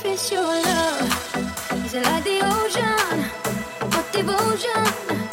precious your love is like the ocean of devotion.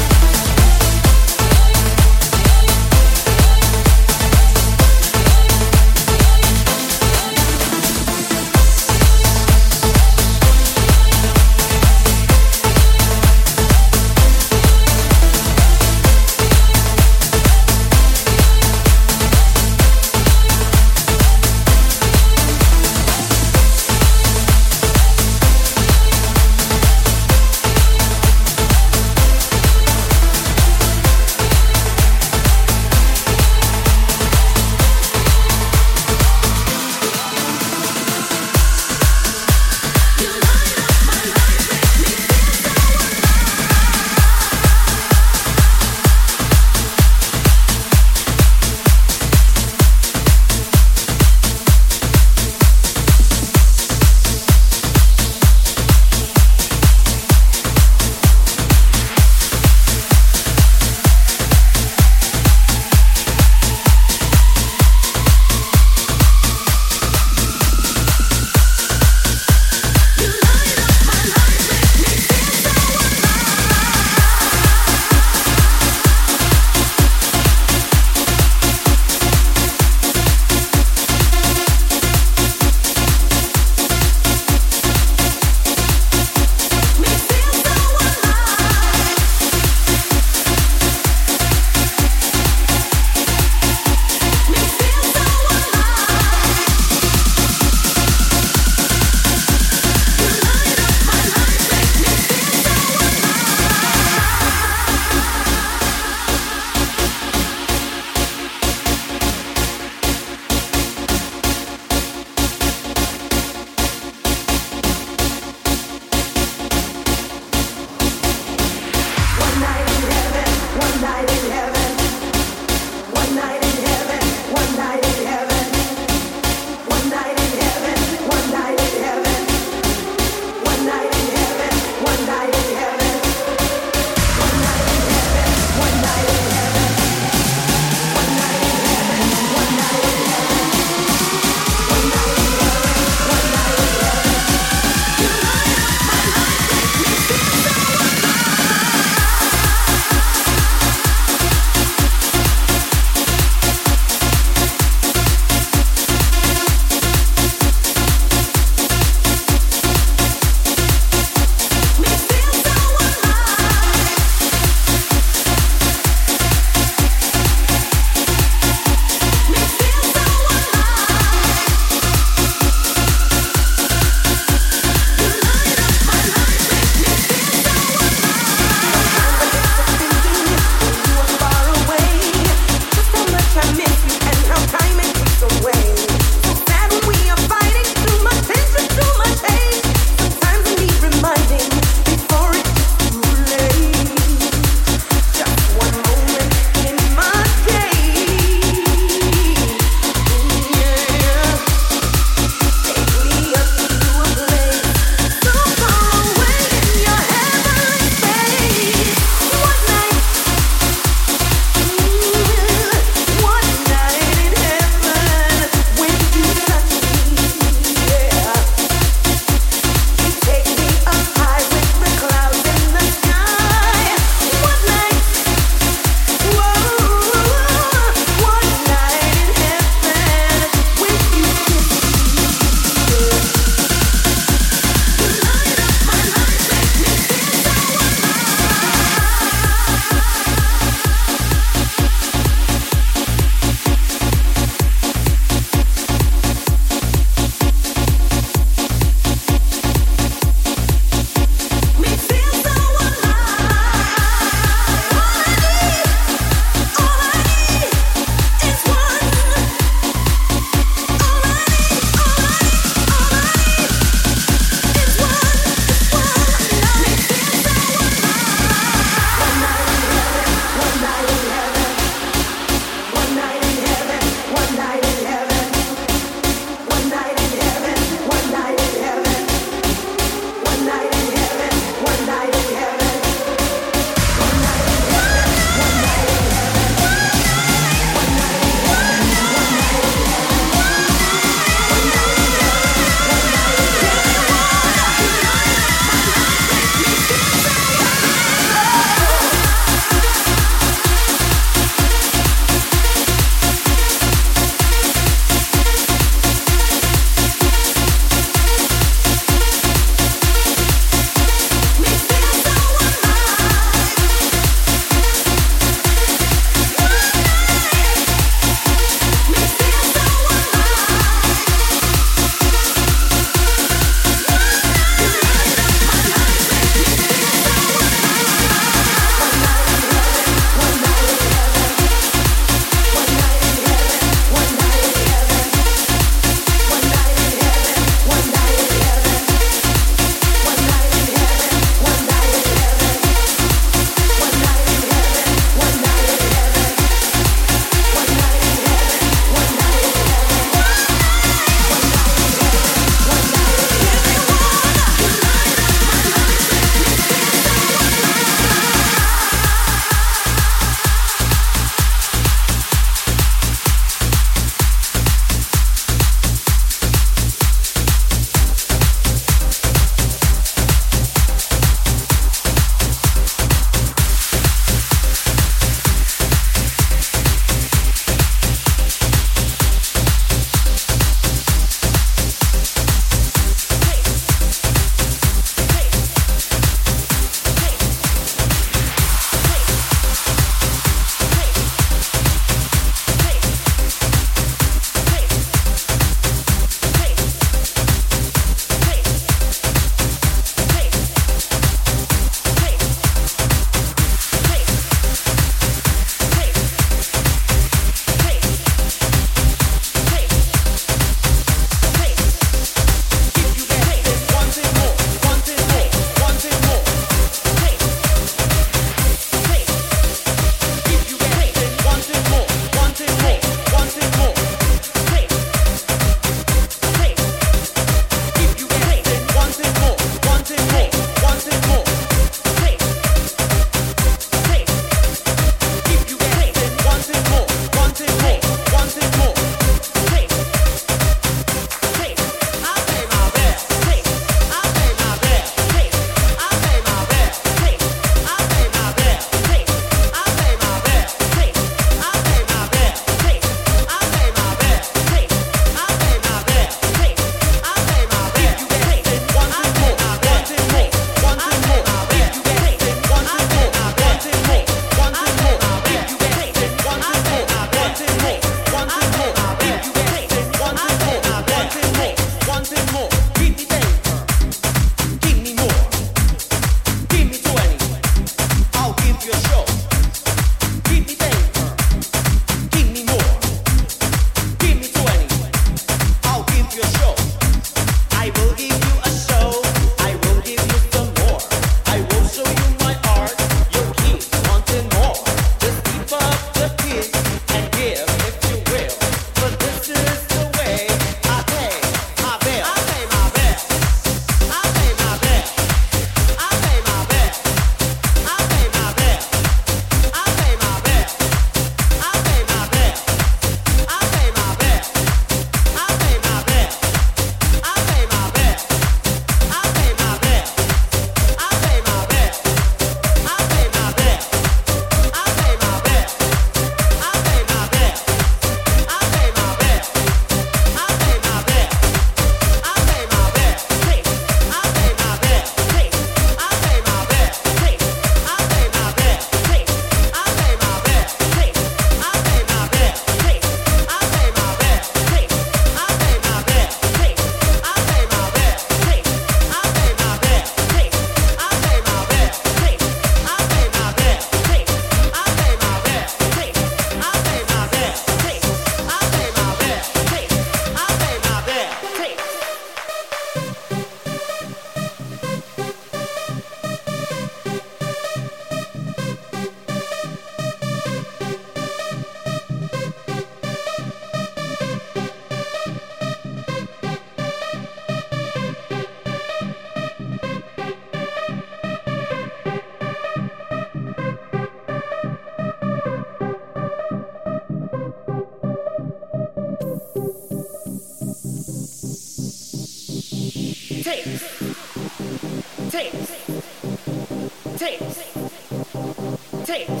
Oh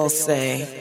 all say